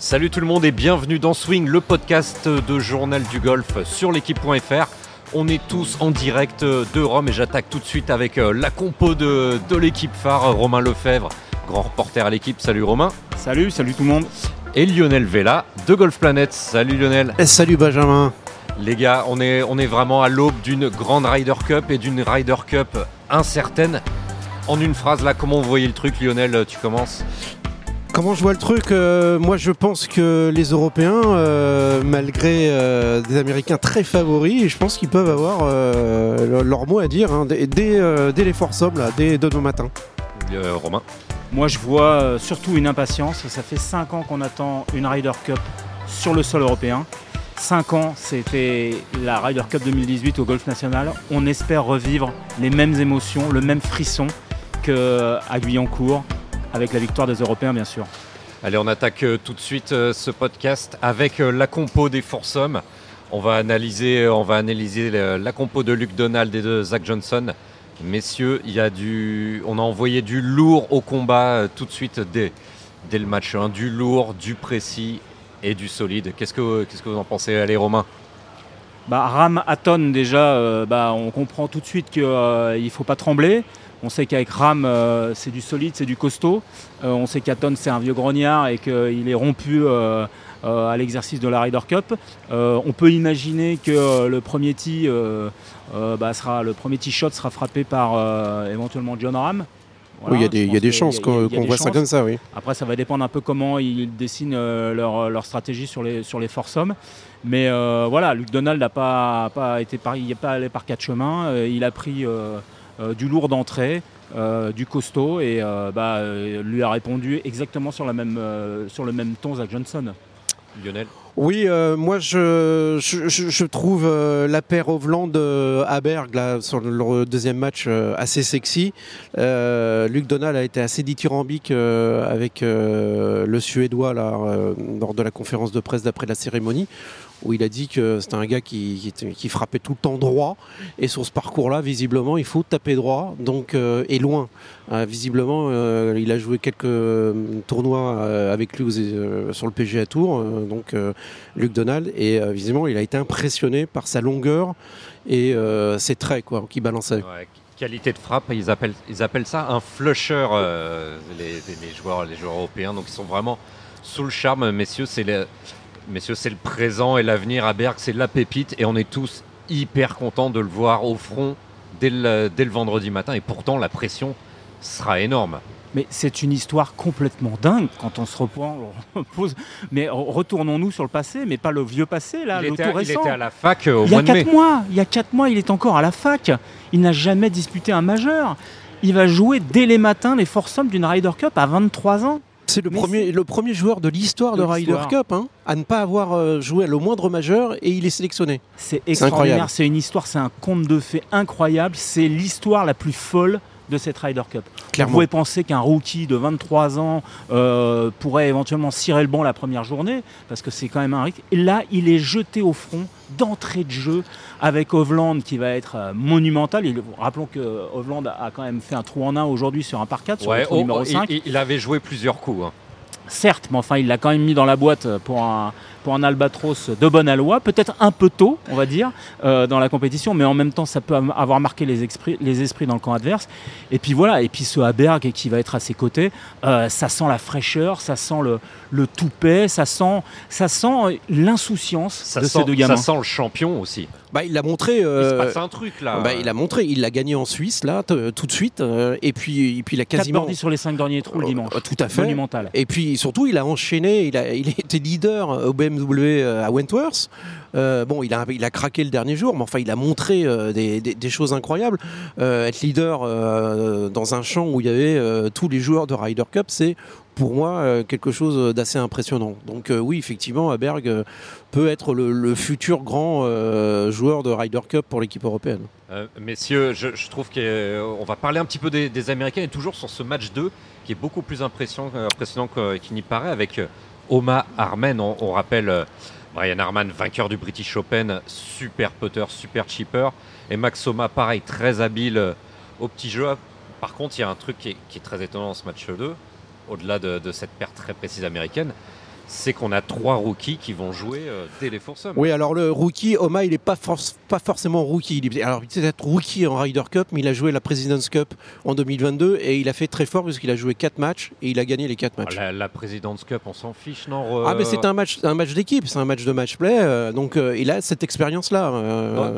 Salut tout le monde et bienvenue dans Swing, le podcast de Journal du Golf sur l'équipe.fr. On est tous en direct de Rome et j'attaque tout de suite avec euh, la compo de, de l'équipe phare, Romain Lefebvre, grand reporter à l'équipe. Salut Romain. Salut, salut tout le monde. Et Lionel Vella de Golf Planet. Salut Lionel. Et salut Benjamin. Les gars, on est, on est vraiment à l'aube d'une grande Ryder Cup et d'une Ryder Cup incertaine. En une phrase, là, comment vous voyez le truc, Lionel Tu commences? Comment je vois le truc euh, Moi, je pense que les Européens, euh, malgré euh, des Américains très favoris, je pense qu'ils peuvent avoir euh, leur mot à dire hein, dès, dès, euh, dès les forces hommes, là, dès demain matin. Euh, Romain Moi je vois surtout une impatience. Ça fait 5 ans qu'on attend une Ryder Cup sur le sol européen. 5 ans, c'était la Ryder Cup 2018 au Golf National. On espère revivre les mêmes émotions, le même frisson qu'à Guyancourt, avec la victoire des Européens bien sûr. Allez, on attaque euh, tout de suite euh, ce podcast avec euh, la compo des foursomes. On va analyser, on va analyser la compo de Luke Donald et de Zach Johnson. Messieurs, il y a du, on a envoyé du lourd au combat tout de suite dès, dès le match 1. Du lourd, du précis et du solide. Qu'est-ce que, qu'est-ce que vous en pensez Allez, Romain? Bah, Ram Hatton déjà, euh, bah, on comprend tout de suite qu'il ne faut pas trembler. On sait qu'avec Ram, euh, c'est du solide, c'est du costaud. Euh, on sait qu'Hatton, c'est un vieux grognard et qu'il est rompu euh, à l'exercice de la Ryder Cup. On peut imaginer que le premier tee, bah, sera, le premier tee shot sera frappé par éventuellement John Ram. Voilà, oui, il y a des, y a chances qu'on voit ça comme ça, oui. Après, ça va dépendre un peu comment ils dessinent euh, leur, leur stratégie sur les, sur les foursomes. Mais euh, voilà, Luc Donald n'a pas, pas été par, il n'est pas allé par quatre chemins. Euh, il a pris du lourd d'entrée, euh, du costaud, et euh, bah, euh, lui a répondu exactement sur, la même, euh, sur le même ton Zach Johnson. Lionel. Oui, euh, moi je, je, trouve euh, la paire Hovland euh, Aberg là sur le deuxième match euh, assez sexy. Euh, Luc Donald a été assez dithyrambique euh, avec euh, le Suédois là euh, lors de la conférence de presse d'après la cérémonie où il a dit que c'était un gars qui, frappait tout le temps droit et sur ce parcours-là visiblement il faut taper droit donc euh, et loin. Euh, visiblement euh, il a joué quelques tournois avec lui sur le PGA Tour donc Luc Donald et visiblement il a été impressionné par sa longueur et ses traits quoi qui balançaient. Qualité de frappe, ils appellent, ça un flusher, les, les- joueurs, les joueurs européens. Donc ils sont vraiment sous le charme, messieurs. C'est messieurs, c'est le présent et l'avenir à Berg, c'est la pépite, et on est tous hyper contents de le voir au front dès le, dès le vendredi matin. Et pourtant, la pression sera énorme. Mais c'est une histoire complètement dingue quand on se reprend, on repose. Mais retournons-nous sur le passé, mais pas le vieux passé, là, il, le tout à- il était à la fac euh, au Il y a mois de mai. 4 mois, il y a 4 mois, il est encore à la fac. Il n'a jamais disputé un majeur. Il va jouer dès les matins les foursomes d'une Ryder Cup à 23 ans. C'est le premier, le premier joueur de l'histoire de, De Ryder. Cup hein, à ne pas avoir euh, joué le moindre majeur et il est sélectionné. C'est incroyable. extraordinaire, c'est une histoire, c'est un conte de fées incroyable. C'est l'histoire la plus folle de cette Ryder Cup. Vous pouvez penser qu'un rookie de 23 ans euh, pourrait éventuellement cirer le banc la première journée, parce que c'est quand même un risque. Et là, il est jeté au front d'entrée de jeu avec Hovland qui va être euh, monumental. Et rappelons que Hovland a quand même fait un trou en un aujourd'hui sur un par 4 sur Ouais, le trou oh, numéro oh, il- 5. il, il avait joué plusieurs coups. hein. Certes, mais enfin, il l'a quand même mis dans la boîte pour un, pour un albatros de bonne aloi. Peut-être un peu tôt, on va dire, euh, dans la compétition, mais en même temps, ça peut avoir marqué les esprits, les esprits dans le camp adverse. Et puis voilà, et puis ce Haberg qui va être à ses côtés, euh, ça sent la fraîcheur, ça sent le, le toupet, ça sent, ça sent l'insouciance Ça, de sent, ces deux gamins. ça sent le champion aussi. Bah, il l'a montré. Il se euh, passe un truc là. bah, il a montré, il l'a gagné en Suisse là tout de suite euh, et puis et puis il a 4 quasiment birdies sur les 5 derniers trous le dimanche. Euh, tout à fait. Monumental. Et puis surtout, il a enchaîné, il a, il a été leader au BMW à Wentworth. Euh, bon, il a, il a craqué le dernier jour, mais enfin, il a montré euh, des, des- choses incroyables. Euh, être leader euh, dans un champ où il y avait euh, tous les joueurs de Ryder Cup, c'est pour moi euh, quelque chose d'assez impressionnant. Donc euh, oui, effectivement, Aberg euh, peut être le, le futur grand euh, joueur de Ryder Cup pour l'équipe européenne. Euh, messieurs, je, trouve qu'on va parler un petit peu des, des Américains et toujours sur ce match 2 qui est beaucoup plus impressionnant, euh, impressionnant qu'il n'y paraît avec euh, Oma Armen. On, rappelle euh, Brian Harman, vainqueur du British Open, super putter, super chipper. Et Max Oma, pareil, très habile euh, au petit jeu. Par contre, il y a un truc qui est, très étonnant dans ce match 2, au-delà de, de cette perte très précise américaine, c'est qu'on a trois rookies qui vont jouer euh, dès les foursomes. Oui, alors le rookie, Oma, il n'est pas, pas forcément rookie. Il est, alors, il peut-être rookie en Ryder Cup, mais il a joué la President's Cup en 2022 et il a fait très fort parce qu'il a joué 4 matchs et il a gagné les 4 matchs. La, la President's Cup, on s'en fiche, non Ah, mais c'est un match, un match d'équipe, c'est un match de match play, euh, donc euh, il a cette expérience-là.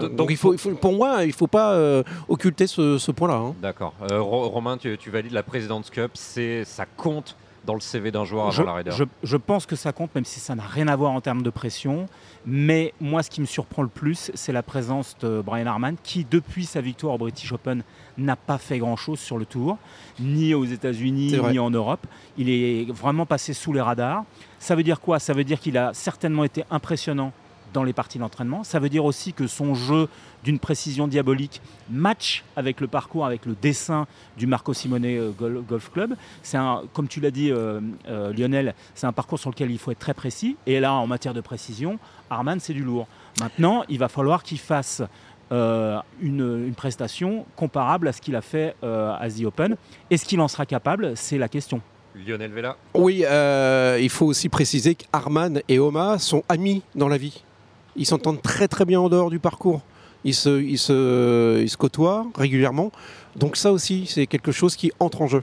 donc, donc, il faut, il faut, pour moi, il ne faut pas occulter ce, ce point-là. Hein. D'accord. Romain, tu, tu, valides la President's Cup, ça compte dans le CV d'un joueur avant la Ryder je, je, pense que ça compte, même si ça n'a rien à voir en termes de pression. Mais moi, ce qui me surprend le plus, c'est la présence de Brian Harman, qui, depuis sa victoire au British Open, n'a pas fait grand-chose sur le tour, ni aux États-Unis, ni en Europe. Il est vraiment passé sous les radars. Ça veut dire quoi? Ça veut dire qu'il a certainement été impressionnant dans les parties d'entraînement. Ça veut dire aussi que son jeu d'une précision diabolique match avec le parcours, avec le dessin du Marco Simone euh, Golf Club. C'est un, comme tu l'as dit euh, euh, Lionel, c'est un parcours sur lequel il faut être très précis. Et là, en matière de précision, Arman, c'est du lourd. Maintenant, il va falloir qu'il fasse une, prestation comparable à ce qu'il a fait à The Open. Est-ce qu'il en sera capable C'est la question. Lionel Vella Oui, il faut aussi préciser qu'Arman et Oma sont amis dans la vie. Ils s'entendent très très bien en dehors du parcours. Ils se, ils se, ils se côtoient régulièrement. Donc ça aussi, c'est quelque chose qui entre en jeu.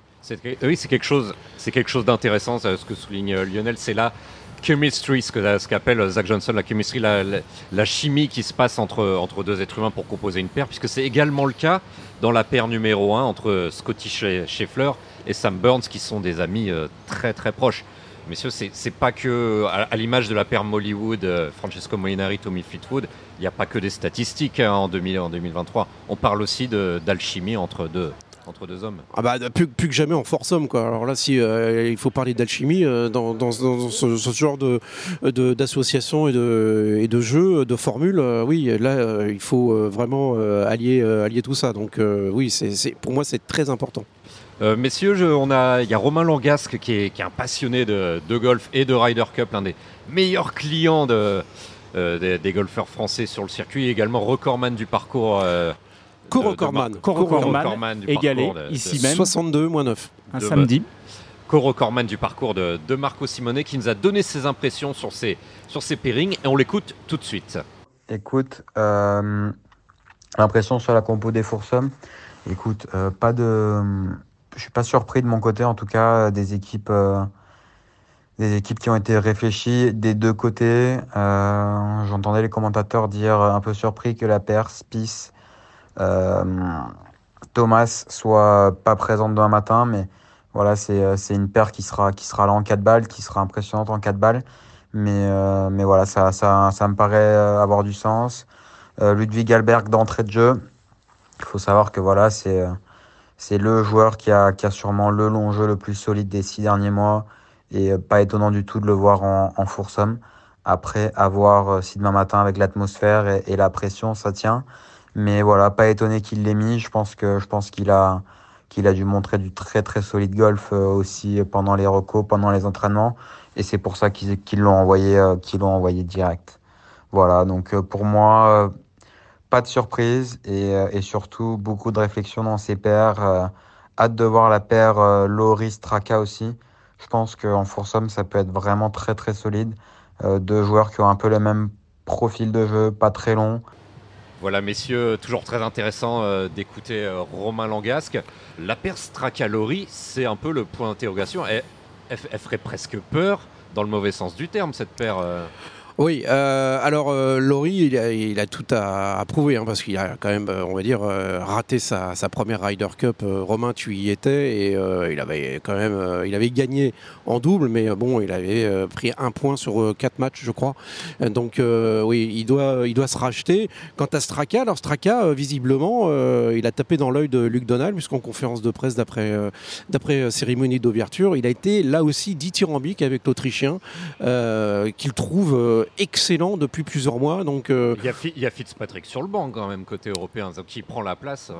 Oui, c'est quelque chose, c'est quelque chose d'intéressant, ce que souligne euh, Lionel, c'est la chemistry, ce qu'appelle Zach Johnson, la chemistry, la, la, chimie qui se passe entre, entre deux êtres humains pour composer une paire, puisque c'est également le cas dans la paire numéro 1 entre Scotty Scheffler et Sam Burns, qui sont des amis euh, très très proches. Messieurs, c'est pas que, à, l'image de la paire Mollywood, euh, Francesco Molinari, Tommy Fleetwood, il n'y a pas que des statistiques hein, en, 2023. On parle aussi d'alchimie entre deux, entre deux hommes. Ah bah, plus, plus que jamais en force homme. Quoi. Alors là, si euh, il faut parler d'alchimie euh, dans, dans, ce, genre de, d'association et de, et de jeu, de formule, oui, là, il faut vraiment allier, allier tout ça. Donc oui, c'est, pour moi, c'est très important. Euh, messieurs, on a, il y a Romain Langasque qui est, un passionné de, golf et de Ryder Cup, l'un des meilleurs clients de, euh, des, golfeurs français sur le circuit, également recordman du parcours. Euh, Co-recordman. égalé, ici même. 62 moins 9. Un samedi. Co-recordman du parcours de, Marco Simone qui nous a donné ses impressions sur ses, sur ses pairings et on l'écoute tout de suite. Écoute, l'impression sur la compo des foursomes, écoute, pas de je suis pas surpris de mon côté, en tout cas, des équipes, euh, des équipes qui ont été réfléchies des deux côtés. Euh, j'entendais les commentateurs dire un peu surpris que la paire Spice euh, Thomas soit pas présente demain matin, mais voilà, c'est une paire qui sera, qui sera là en 4 balles, qui sera impressionnante en 4 balles. Mais, mais voilà, ça, ça, ça me paraît avoir du sens. Ludwig Alberg d'entrée de jeu. Il faut savoir que voilà, c'est le joueur qui a, qui a sûrement le long jeu le plus solide des six derniers mois et euh, pas étonnant du tout de le voir en, en. Après, avoir euh, si demain matin avec l'atmosphère et, la pression, ça tient. Mais voilà, pas étonné qu'il l'ait mis. Je pense que je pense qu'il a qu'il a dû montrer du très très solide golf euh, aussi pendant les recos, pendant les entraînements. Et c'est pour ça qu'ils l'ont envoyé, l'ont envoyé direct. Voilà, donc pour moi, pas de surprise et, euh, surtout beaucoup de réflexion dans ses pairs. Euh, hâte de voir la paire euh, Loris Traka aussi. Je pense qu'en foursome, ça peut être vraiment très très solide. deux joueurs qui ont un peu le même profil de jeu, pas très long. Voilà, messieurs, toujours très intéressant d'écouter Romain Langasque. La paire Straka-Lori, c'est un peu le point d'interrogation. Elle, elle, ferait presque peur, dans le mauvais sens du terme, cette paire. Oui, euh, alors euh, Laurie, il a, tout à, prouver, hein, parce qu'il a quand même, euh, on va dire, raté sa, première Ryder Cup. Romain, tu y étais, et il avait quand même, il avait gagné en double, mais bon, il avait pris un point sur quatre matchs, je crois. Donc oui, il doit, il doit se racheter. Quant à Straka, alors Straka, visiblement, il a tapé dans l'œil de Luc Donald, puisqu'en conférence de presse d'après, d'après cérémonie d'ouverture, il a été là aussi dithyrambique avec l'Autrichien, qu'il trouve excellent depuis plusieurs mois. Donc, il, y a, Fitzpatrick sur le banc quand même côté européen, donc qui prend la place.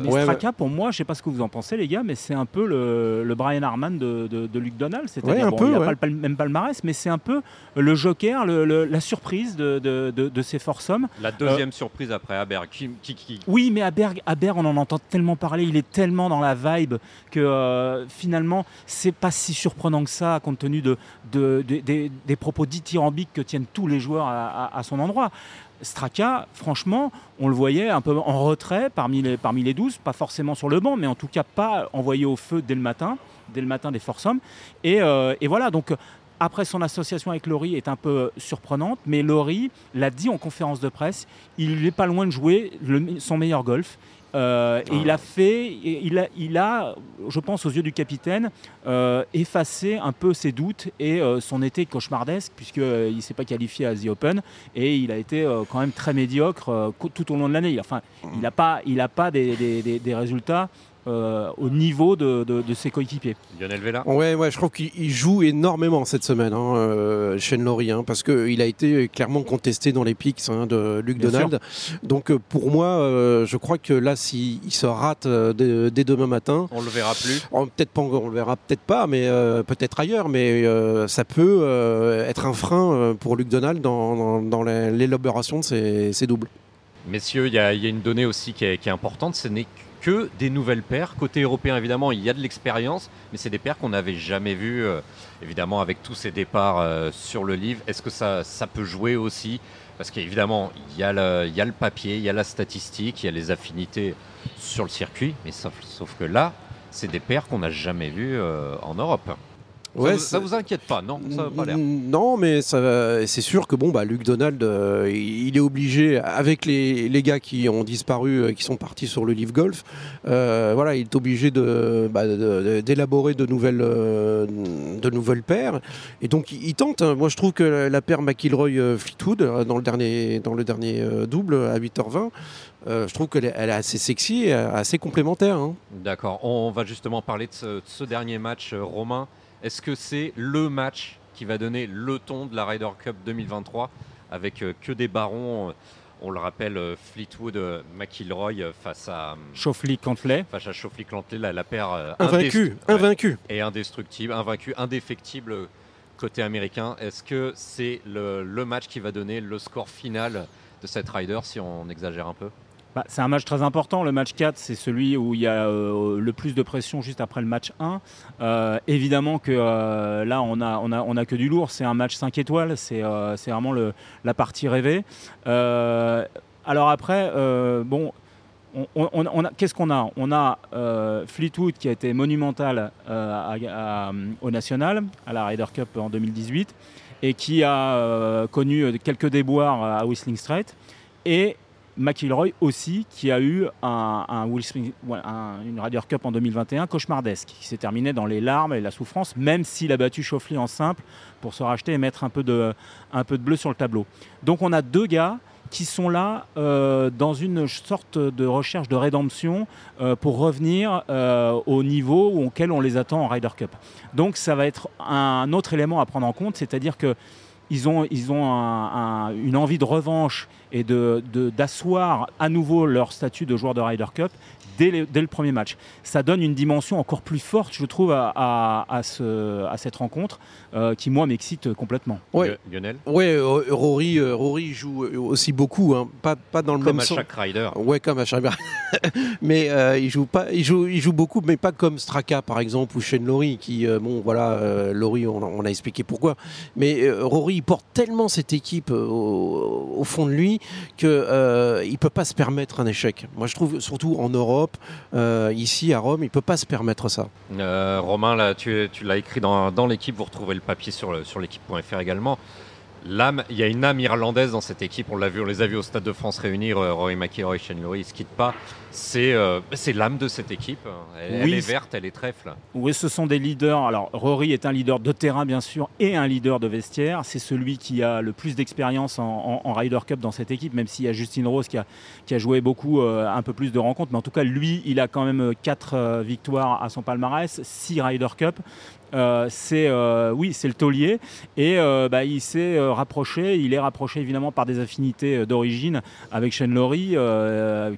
Mais Straka, pour moi, je sais pas ce que vous en pensez les gars, mais c'est un peu le, Brian Harman de, de, Luc Donald. C'est-à-dire, bon, il n'a pas le même palmarès, mais c'est un peu le joker, la surprise de, de, ces forces hommes. La deuxième surprise après Aberg. Qui, qui, Oui, mais Aberg, Aberg, on en entend tellement parler, il est tellement dans la vibe que finalement, c'est pas si surprenant que ça, compte tenu de, des, propos dithyrambiques que tiennent tous les joueurs à, son endroit. Straka, franchement, on le voyait un peu en retrait parmi les, parmi les 12, pas forcément sur le banc, mais en tout cas pas envoyé au feu dès le matin, dès le matin des forces hommes. Euh, et voilà, donc après son association avec Laurie est un peu surprenante, mais Laurie l'a dit en conférence de presse, il n'est pas loin de jouer son meilleur golf. Euh, et il a fait, il a, il a, je pense aux yeux du capitaine, euh, effacé un peu ses doutes et euh, son été cauchemardesque puisqu'il ne s'est pas qualifié à The Open et il a été quand même très médiocre tout au long de l'année. Il n'a pas, il a pas des résultats euh, au niveau de, ses coéquipiers. Lionel Vella Ouais, ouais, je crois qu'il joue énormément cette semaine, hein, euh, Shane Laurie, hein, parce qu'il a été clairement contesté dans les pics hein, de Luc Donald. Donc euh, pour moi, euh, je crois que là, s'il se rate dès, demain matin, on le verra plus. Peut-être pas, on le verra peut-être pas, mais peut-être ailleurs. Mais ça peut être un frein pour Luc Donald dans, l'élaboration de ses, doubles. Messieurs, il y, a une donnée aussi qui est, qui est importante, ce n'est que des nouvelles paires. Côté européen, évidemment, il y a de l'expérience, mais c'est des paires qu'on n'avait jamais vues, euh, évidemment, avec tous ces départs euh, sur le livre. Est-ce que ça, peut jouer aussi? Parce qu'évidemment, il y, a le, y le papier, il y a la statistique, il y a les affinités sur le circuit, mais sauf, sauf que là, c'est des paires qu'on n'a jamais vues euh, en Europe. Ouais, ça, vous, vous inquiète pas, non? Ça pas Non, mais c'est sûr que bon, bah, Luc Donald, euh, il est obligé, avec les, les, gars qui ont disparu, euh, qui sont partis sur le Live Golf, euh, voilà, il est obligé bah, d'élaborer de, de, nouvelles, de nouvelles paires. Et donc, il, tente. Hein. Moi, je trouve que la, paire McIlroy-Fleetwood, dans le dernier, dans le dernier double à 8h20, je trouve qu'elle est, elle est, assez sexy, assez complémentaire. Hein. D'accord. On va justement parler de ce, de ce dernier match, Romain. Est-ce que c'est le match qui va donner le ton de la Ryder Cup 2023 avec euh, que des barons on le rappelle, euh, Fleetwood, euh, McIlroy face à Schauffele Cantley. Face à Cantley, la, paire invaincu, invaincu et indestructible, invaincu, indéfectible côté américain. Est-ce que c'est le, le, match qui va donner le score final de cette Ryder si on exagère un peu? Bah, c'est un match très important. Le match 4, c'est celui où il y a euh, le plus de pression juste après le match 1. Euh, évidemment que euh, là, on a, on, a, on a que du lourd. C'est un match 5 étoiles. C'est vraiment la partie rêvée. alors après, bon, on, qu'est-ce qu'on a? On a Fleetwood qui a été monumental au National, à la Ryder Cup en 2018, et qui a connu quelques déboires à Whistling Straits. Et McIlroy aussi, qui a eu un, une Ryder Cup en 2021 cauchemardesque, qui s'est terminé dans les larmes et la souffrance, même s'il a battu Schauffele en simple pour se racheter et mettre un peu de, un peu de bleu sur le tableau. Donc on a deux gars qui sont là euh, dans une sorte de recherche de rédemption euh, pour revenir euh, au niveau auquel on les attend en Ryder Cup. Donc ça va être un autre élément à prendre en compte, c'est-à-dire que ils ont, une envie de revanche et d'asseoir à nouveau leur statut de joueur de Ryder Cup dès, le premier match. Ça donne une dimension encore plus forte, je trouve, à, à, ce, à cette rencontre euh, qui, moi, m'excite complètement. Ouais. Lionel Oui, euh, Rory, euh, Rory joue aussi beaucoup, hein. pas, pas dans le comme même à chaque rider. Ouais, comme à chaque Mais il, joue pas, il, joue, il joue beaucoup, mais pas comme Straka, par exemple, ou Shane Laurie, qui, bon, voilà, Laurie, on, a expliqué pourquoi. Mais Rory, il porte tellement cette équipe au, au fond de lui qu'il ne peut pas se permettre un échec. Moi, je trouve, surtout en Europe, euh, ici à Rome, il ne peut pas se permettre ça. Euh, Romain, là, tu, l'as écrit dans, l'équipe, vous retrouvez le papier sur, sur l'équipe.fr également. L'âme, il y a une âme irlandaise dans cette équipe. On l'a vu, on les a vus au Stade de France réunir. Euh, Roy McIlroy, Shane Laurie, ils se quittent pas. Euh, c'est l'âme de cette équipe. Elle, est verte, elle est trèfle. Oui, ce sont des leaders. Alors, Rory est un leader de terrain, bien sûr, et un leader de vestiaire. C'est celui qui a le plus d'expérience en, Ryder Cup dans cette équipe, même s'il y a Justin Rose qui a, qui a joué beaucoup, euh, un peu plus de rencontres. Mais en tout cas, lui, il a quand même 4 victoires à son palmarès, 6 Ryder Cup. C'est oui, c'est le taulier et bah, il s'est rapproché, il est rapproché évidemment par des affinités d'origine avec Shane Laurie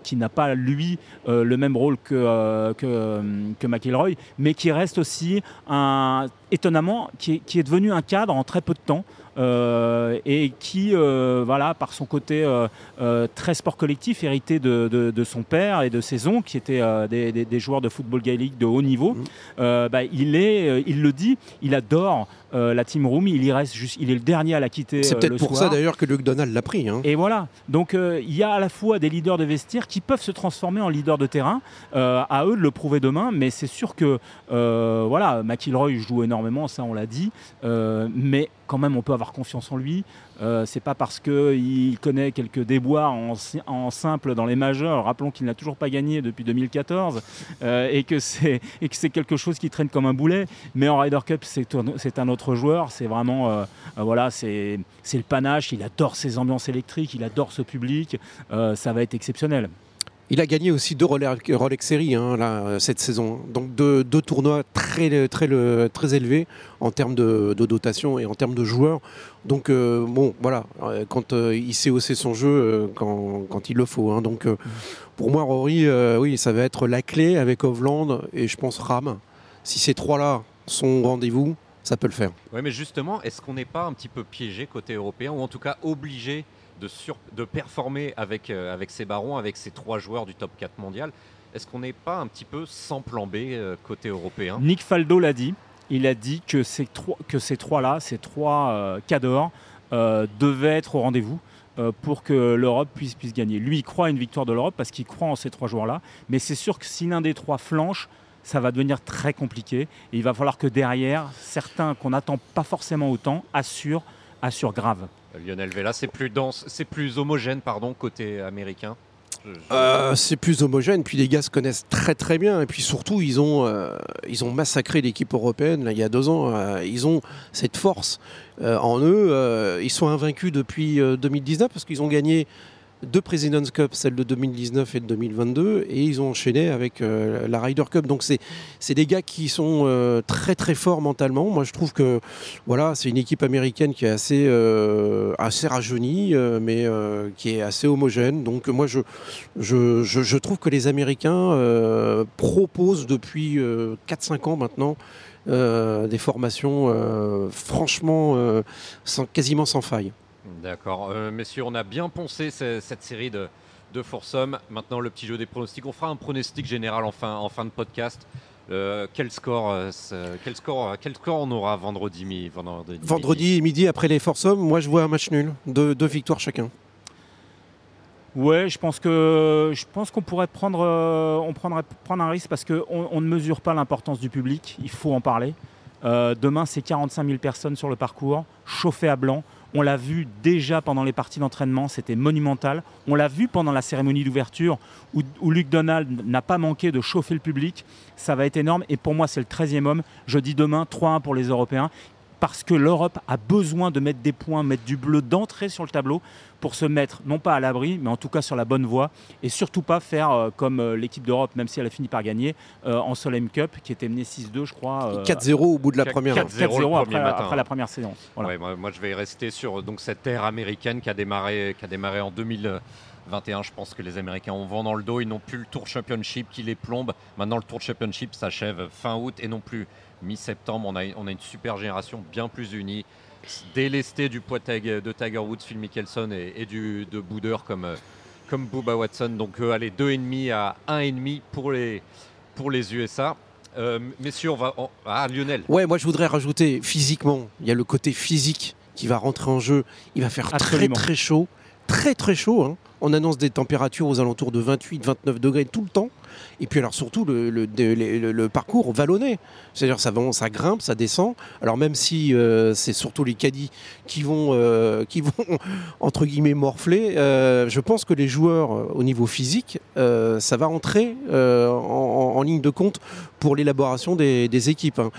qui n'a pas lui le même rôle que, que, McIlroy, mais qui reste aussi un, étonnamment qui est devenu un cadre en très peu de temps. Euh, et qui, euh, voilà, par son côté euh, très sport collectif, hérité de, son père et de ses oncles, qui étaient des, joueurs de football gaélique de haut niveau, mmh. bah, il, est, il le dit, il adore la team room, il y reste juste, il est le dernier à la quitter. C'est peut-être pour ça d'ailleurs que Luke Donald l'a pris. Hein. Et voilà. Donc il y a à la fois des leaders de vestiaire qui peuvent se transformer en leaders de terrain. à eux de le prouver demain, mais c'est sûr que voilà, McIlroy joue énormément, ça on l'a dit, mais quand même on peut avoir confiance en lui. Euh, c'est pas parce qu'il connaît quelques déboires en, simple dans les majeurs, rappelons qu'il n'a toujours pas gagné depuis 2014, euh, et que c'est quelque chose qui traîne comme un boulet. Mais en Ryder Cup, c'est un autre joueur. C'est vraiment euh, voilà, c'est le panache. Il adore ses ambiances électriques, il adore ce public. ça va être exceptionnel. Il a gagné aussi deux Rolex Series hein, cette saison. Donc deux, tournois très, très, très élevés en termes de, dotation et en termes de joueurs. Donc euh, bon, voilà, euh, quand euh, il sait hausser son jeu quand, il le faut. Hein. Donc pour moi, Rory, oui, ça va être la clé avec Hovland et je pense Ram. Si ces trois-là sont au rendez-vous, ça peut le faire. Oui, mais justement, est-ce qu'on n'est pas un petit peu piégé côté européen ou en tout cas obligé de, de performer avec, euh, avec ces barons, avec ces trois joueurs du top 4 mondial. Est-ce qu'on n'est pas un petit peu sans plan B euh, côté européen? Nick Faldo l'a dit. Il a dit que ces, trois-là, ces trois euh, cadors, devaient être au rendez-vous pour que l'Europe puisse, puisse gagner. Lui, il croit à une victoire de l'Europe parce qu'il croit en ces trois joueurs-là. Mais c'est sûr que si l'un des trois flanche, ça va devenir très compliqué. Et il va falloir que derrière, certains qu'on n'attend pas forcément autant assurent, assurent grave. Lionel Vela, c'est plus dense, c'est plus homogène, pardon, côté américain. Euh, c'est plus homogène, puis les gars se connaissent très très bien, et puis surtout ils ont, euh, ils ont massacré l'équipe européenne là, il y a deux ans, euh, ils ont cette force en eux, ils sont invaincus depuis 2019 parce qu'ils ont gagné deux President's Cup, celle de 2019 et de 2022, et ils ont enchaîné avec euh, la Ryder Cup. Donc c'est des gars qui sont euh, très très forts mentalement. Moi je trouve que voilà, c'est une équipe américaine qui est assez, euh, assez rajeunie, mais qui est assez homogène. Donc moi je, je, je, trouve que les Américains proposent depuis 4-5 ans maintenant des formations franchement sans, quasiment sans faille. D'accord. Euh, messieurs, on a bien poncé cette série de, de Foursome. Maintenant, le petit jeu des pronostics. On fera un pronostic général en fin, en fin de podcast. Euh, quel, score, euh, quel, score, quel score on aura vendredi, mi, vendredi, vendredi midi. après les Foursome Moi, je vois un match nul. Deux, deux victoires chacun. Ouais, je pense que je pense qu'on pourrait prendre, on prendrait prendre un risque parce qu'on on ne mesure pas l'importance du public. Il faut en parler. demain, c'est 45 000 personnes sur le parcours, chauffé à blanc. On l'a vu déjà pendant les parties d'entraînement, c'était monumental. On l'a vu pendant la cérémonie d'ouverture où, Luc Donald n'a pas manqué de chauffer le public. Ça va être énorme et pour moi c'est le 13e homme. Je dis demain 3-1 pour les Européens parce que l'Europe a besoin de mettre des points, mettre du bleu d'entrée sur le tableau pour se mettre, non pas à l'abri, mais en tout cas sur la bonne voie, et surtout pas faire euh, comme euh, l'équipe d'Europe, même si elle a fini par gagner, euh, en Solheim Cup, qui était menée 6-2, je crois. 4-0 au bout de la première. 4-0 après, après, la première séance. moi, je vais rester sur donc, cette ère américaine qui a démarré, qui a démarré en 2021. Je pense que les Américains ont vent dans le dos. Ils n'ont plus le Tour Championship qui les plombe. Maintenant, le Tour Championship s'achève fin août et non plus mi-septembre. On a, on a une super génération bien plus unie délesté du poids de Tiger Woods, Phil Mickelson et, du, de Bouder comme, euh, comme Bubba Watson. Donc euh, allez, 2,5 à 1,5 pour les, pour les USA. Euh, messieurs, on va. Ah, Lionel. Ouais, moi je voudrais rajouter physiquement. Il y a le côté physique qui va rentrer en jeu. Il va faire très très chaud. Très très chaud. Hein. On annonce des températures aux alentours de 28-29 degrés tout le temps. Et puis alors surtout le, le, parcours vallonné. C'est-à-dire ça, ça grimpe, ça descend. Alors même si euh, c'est surtout les caddies qui vont, euh, qui vont entre guillemets morfler, euh, je pense que les joueurs au niveau physique, ça va entrer en, ligne de compte pour l'élaboration des, équipes. Hein.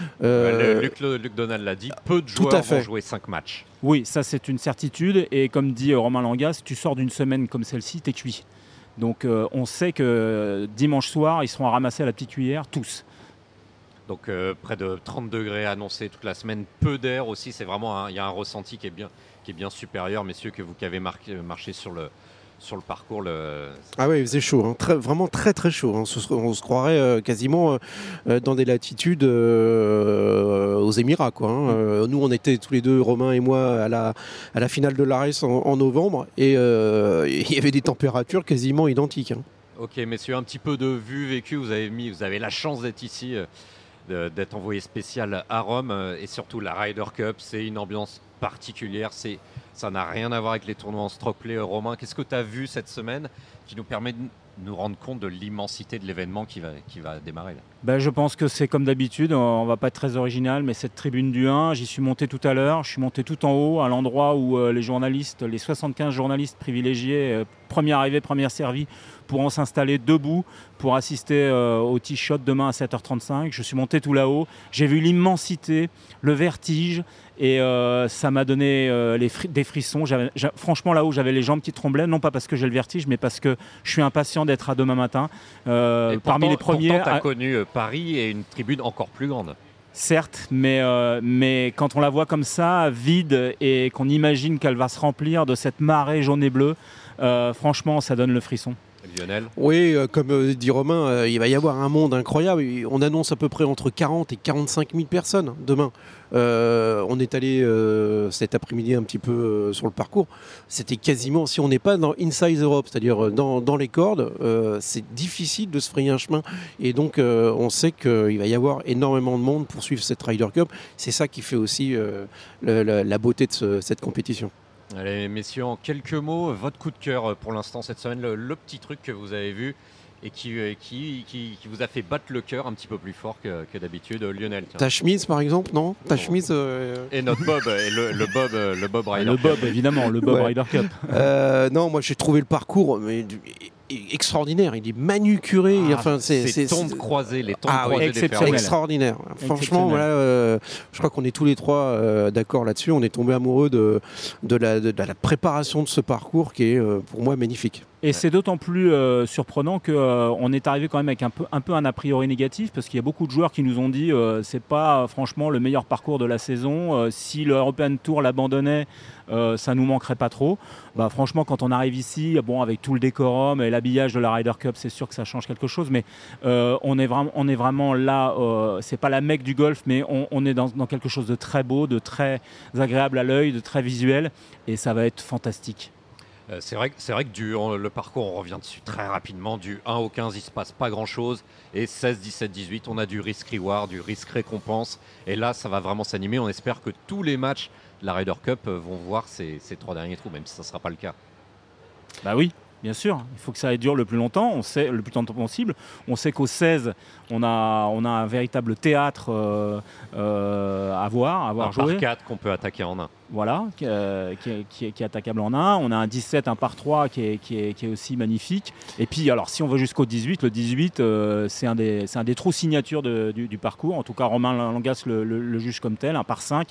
Luc, Luc, Donald l'a dit, peu de joueurs vont jouer 5 matchs. Oui, ça c'est une certitude. Et comme dit Romain Langas, tu sors d'une semaine comme celle-ci, t'es cuit. Donc euh, on sait que dimanche soir, ils seront ramassés à la petite cuillère, tous. Donc près de 30 degrés annoncés toute la semaine, peu d'air aussi. C'est vraiment il y a un ressenti qui est bien, qui est bien supérieur, messieurs, que vous qui avez marché sur le, sur le parcours. Le... Ah oui, il faisait chaud, hein. très, vraiment très très chaud. Hein. On, se, croirait euh, quasiment euh, euh, dans des latitudes aux Émirats. Quoi, hein. Nous, on était tous les deux, Romain et moi, à la, à la finale de l'ARES en, en, novembre et il y avait des températures quasiment identiques. Ok, messieurs, un petit peu de vue vécue. Vous avez, mis, vous avez la chance d'être ici, d'être envoyé spécial à Rome et surtout la Ryder Cup. C'est une ambiance particulière. C'est ça n'a rien à voir avec les tournois en stroke play. Romain, qu'est-ce que tu as vu cette semaine qui nous permet de nous rendre compte de l'immensité de l'événement qui va, démarrer ben, Je pense que c'est comme d'habitude, on va pas être très original, mais cette tribune du 1, j'y suis monté tout à l'heure, je suis monté tout en haut, à l'endroit où euh, les journalistes, les 75 journalistes privilégiés, euh, première arrivée, première servie, pourront s'installer debout pour assister euh, au t-shot demain à 7h35. Je suis monté tout là-haut, j'ai vu l'immensité, le vertige, et euh, ça m'a donné euh, les des frissons. franchement, là-haut, j'avais les jambes qui tremblaient, non pas parce que j'ai le vertige, mais parce que je suis impatient d'être à demain matin. parmi les premiers. tu as connu Paris et une tribune encore plus grande. Certes, mais, mais quand on la voit comme ça, vide, et qu'on imagine qu'elle va se remplir de cette marée jaune et bleue, franchement, ça donne le frisson. Lionel Oui, euh, comme euh, dit Romain, euh, il va y avoir un monde incroyable. On annonce à peu près entre 40 et 45 000 personnes demain. on est allé cet après-midi un petit peu sur le parcours. C'était quasiment, si on n'est pas dans Inside Europe, c'est-à-dire dans, les cordes, c'est difficile de se frayer un chemin. Et donc, on sait qu'il va y avoir énormément de monde pour suivre cette Ryder Cup. C'est ça qui fait aussi la, beauté de cette compétition. Allez, messieurs, en quelques mots, votre coup de cœur euh, pour l'instant cette semaine, le, petit truc que vous avez vu et qui, euh, qui, qui, vous a fait battre le cœur un petit peu plus fort que, d'habitude, euh, Lionel. Ta chemise, par exemple, non Ta chemise. Et notre Bob, et le, Bob, le Bob Ryder. Le Bob, évidemment, le Bob Ryder Cup. non, moi j'ai trouvé le parcours mais, extraordinaire. Il est manucuré. Ah, enfin, c'est ces tombes croisées, les tombes ah, croisées extraordinaire. Franchement, voilà, euh, je crois qu'on est tous les trois euh, d'accord là-dessus. On est tombé amoureux de, de, la, de, la, préparation de ce parcours qui est euh, pour moi magnifique. Et c'est d'autant plus euh, surprenant qu'on euh, est arrivé quand même avec un peu, un peu un a priori négatif parce qu'il y a beaucoup de joueurs qui nous ont dit euh, c'est pas franchement le meilleur parcours de la saison. si le European Tour l'abandonnait, ça nous manquerait pas trop. Bah, franchement, quand on arrive ici, bon, avec tout le décorum et l'habillage de la Ryder Cup, c'est sûr que ça change quelque chose. Mais on, est vraiment, on est vraiment là, c'est pas la mecque du golf, mais on, on est dans, dans, quelque chose de très beau, de très agréable à l'œil, de très visuel et ça va être fantastique. Euh, c'est vrai, vrai, que du, le parcours, on revient dessus très rapidement. Du 1 au 15, il se passe pas grand-chose. Et 16, 17, 18, on a du risk-reward, du risque-récompense. Et là, ça va vraiment s'animer. On espère que tous les matchs de la Ryder Cup euh, vont voir ces, ces trois derniers trous, même si ça ne sera pas le cas. Bah oui, Bien sûr, il faut que ça dure le plus longtemps, on sait, le plus longtemps possible. On sait qu'au 16, on a, on a un véritable théâtre euh, euh, à voir, à voir un jouer. par 4 qu'on peut attaquer en 1. Voilà, euh, qui, est, attaquable en 1. On a un 17, un par 3 qui est, aussi magnifique. Et puis, alors, si on va jusqu'au 18, le 18, c'est un, des, trous signatures du, parcours. En tout cas, Romain Langas le, juge comme tel, un par 5,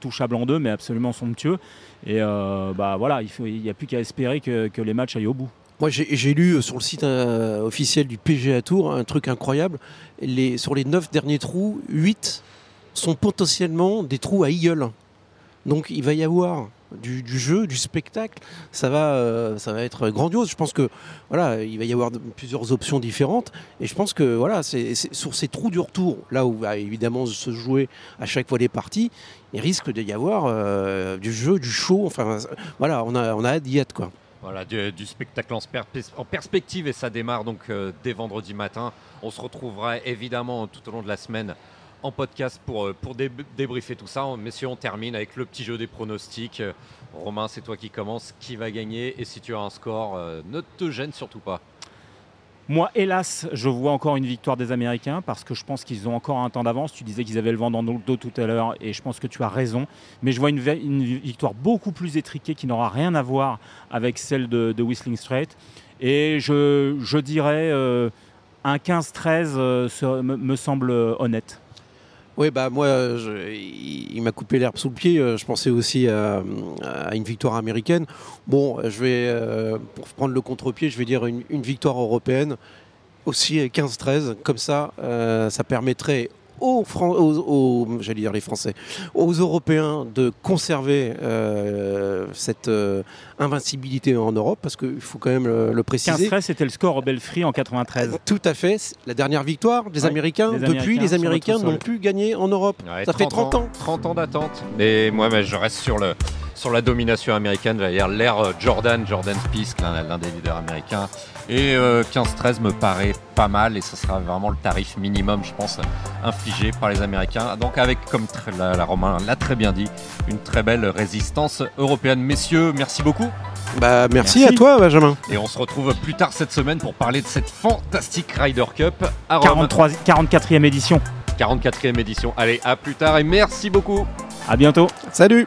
touchable en 2, mais absolument somptueux. Et euh, bah voilà, il n'y a plus qu'à espérer que, les matchs aillent au bout. Moi, j'ai lu euh, sur le site euh, officiel du PGA Tour un truc incroyable. Sur les 9 derniers trous, 8 sont potentiellement des trous à eagle. Donc, il va y avoir du, jeu, du spectacle. Ça va, ça va être grandiose. Je pense que voilà, il va y avoir plusieurs options différentes. Et je pense que voilà, c'est sur ces trous du retour, là où va évidemment se jouer à chaque fois les parties, il risque d'y avoir euh, du jeu, du show. Enfin, voilà, on a, on hâte d'y être, quoi. Voilà, du, spectacle en, perspective et ça démarre donc euh, dès vendredi matin. On se retrouvera évidemment tout au long de la semaine en podcast pour, euh, pour débriefer tout ça. Messieurs, on termine avec le petit jeu des pronostics. Romain, c'est toi qui commence. Qui va gagner? Et si tu as un score, ne te gêne surtout pas. Moi, hélas, je vois encore une victoire des Américains parce que je pense qu'ils ont encore un temps d'avance. Tu disais qu'ils avaient le vent dans le dos tout à l'heure et je pense que tu as raison. Mais je vois une, victoire beaucoup plus étriquée qui n'aura rien à voir avec celle de, Whistling Straight. Et je, dirais euh, un 15-13 euh, me semble honnête. Oui, bah moi, il, m'a coupé l'herbe sous le pied. Euh, je pensais aussi à, une victoire américaine. Bon, je vais, euh, pour prendre le contre-pied, je vais dire une, victoire européenne, aussi 15-13. Comme ça, euh, ça permettrait aux, Fran- aux- aux- j'allais dire les Français, aux Européens de conserver euh, cette euh, invincibilité en Europe, parce qu'il faut quand même le, le préciser. 15-13, c'était le score au Belfry en 93. Tout à fait. La dernière victoire des Ouais, Américains, les depuis, Américains les Américains n'ont plus gagné en Europe. Ouais, Ça fait 30 ans. 30 ans d'attente. Mais moi, mais je reste sur, le, sur la domination américaine. J'allais dire l'ère euh, Jordan, Jordan Spieth, l'un des leaders américains. Et euh, 15-13 me paraît pas mal et ce sera vraiment le tarif minimum, je pense, infligé par les Américains. Donc avec, comme la, la Romain l'a très bien dit, une très belle résistance européenne. Messieurs, merci beaucoup. Bah, merci, Merci. à toi, Benjamin. Et on se retrouve plus tard cette semaine pour parler de cette fantastique Ryder Cup à Rome. 43, 44e édition. 44e édition. Allez, à plus tard et merci beaucoup. À bientôt. Salut